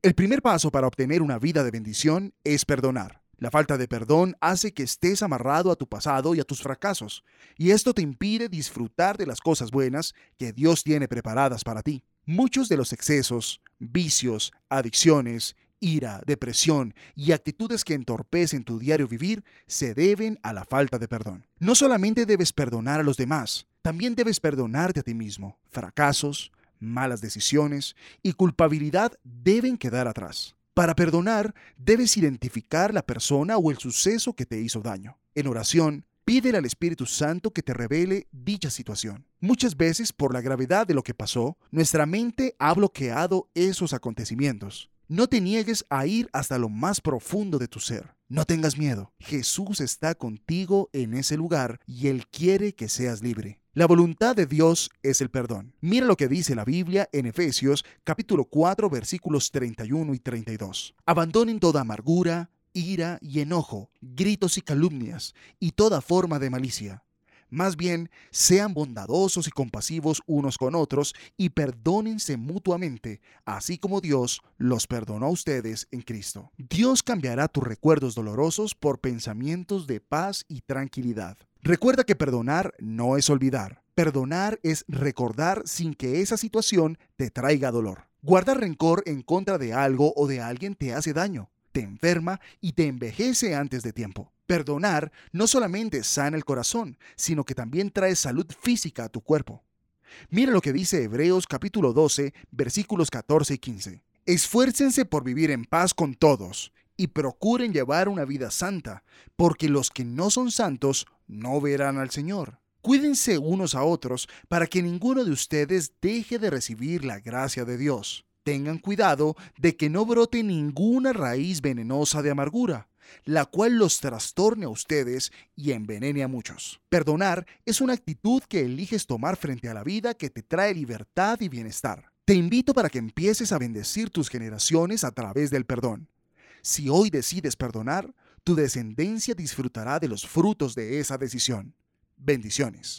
El primer paso para obtener una vida de bendición es perdonar. La falta de perdón hace que estés amarrado a tu pasado y a tus fracasos, y esto te impide disfrutar de las cosas buenas que Dios tiene preparadas para ti. Muchos de los excesos, vicios, adicciones, ira, depresión y actitudes que entorpecen tu diario vivir se deben a la falta de perdón. No solamente debes perdonar a los demás, también debes perdonarte a ti mismo. Fracasos, malas decisiones y culpabilidad deben quedar atrás. Para perdonar, debes identificar la persona o el suceso que te hizo daño. En oración, pídele al Espíritu Santo que te revele dicha situación. Muchas veces, por la gravedad de lo que pasó, nuestra mente ha bloqueado esos acontecimientos. No te niegues a ir hasta lo más profundo de tu ser. No tengas miedo. Jesús está contigo en ese lugar y Él quiere que seas libre. La voluntad de Dios es el perdón. Mira lo que dice la Biblia en Efesios capítulo 4 versículos 31 y 32. Abandonen toda amargura, ira y enojo, gritos y calumnias, y toda forma de malicia. Más bien, sean bondadosos y compasivos unos con otros y perdónense mutuamente, así como Dios los perdonó a ustedes en Cristo. Dios cambiará tus recuerdos dolorosos por pensamientos de paz y tranquilidad. Recuerda que perdonar no es olvidar. Perdonar es recordar sin que esa situación te traiga dolor. Guardar rencor en contra de algo o de alguien te hace daño, te enferma y te envejece antes de tiempo. Perdonar no solamente sana el corazón, sino que también trae salud física a tu cuerpo. Mira lo que dice Hebreos capítulo 12, versículos 14 y 15. Esfuércense por vivir en paz con todos y procuren llevar una vida santa, porque los que no son santos no verán al Señor. Cuídense unos a otros para que ninguno de ustedes deje de recibir la gracia de Dios. Tengan cuidado de que no brote ninguna raíz venenosa de amargura, la cual los trastorne a ustedes y envenene a muchos. Perdonar es una actitud que eliges tomar frente a la vida que te trae libertad y bienestar. Te invito para que empieces a bendecir tus generaciones a través del perdón. Si hoy decides perdonar, tu descendencia disfrutará de los frutos de esa decisión. Bendiciones.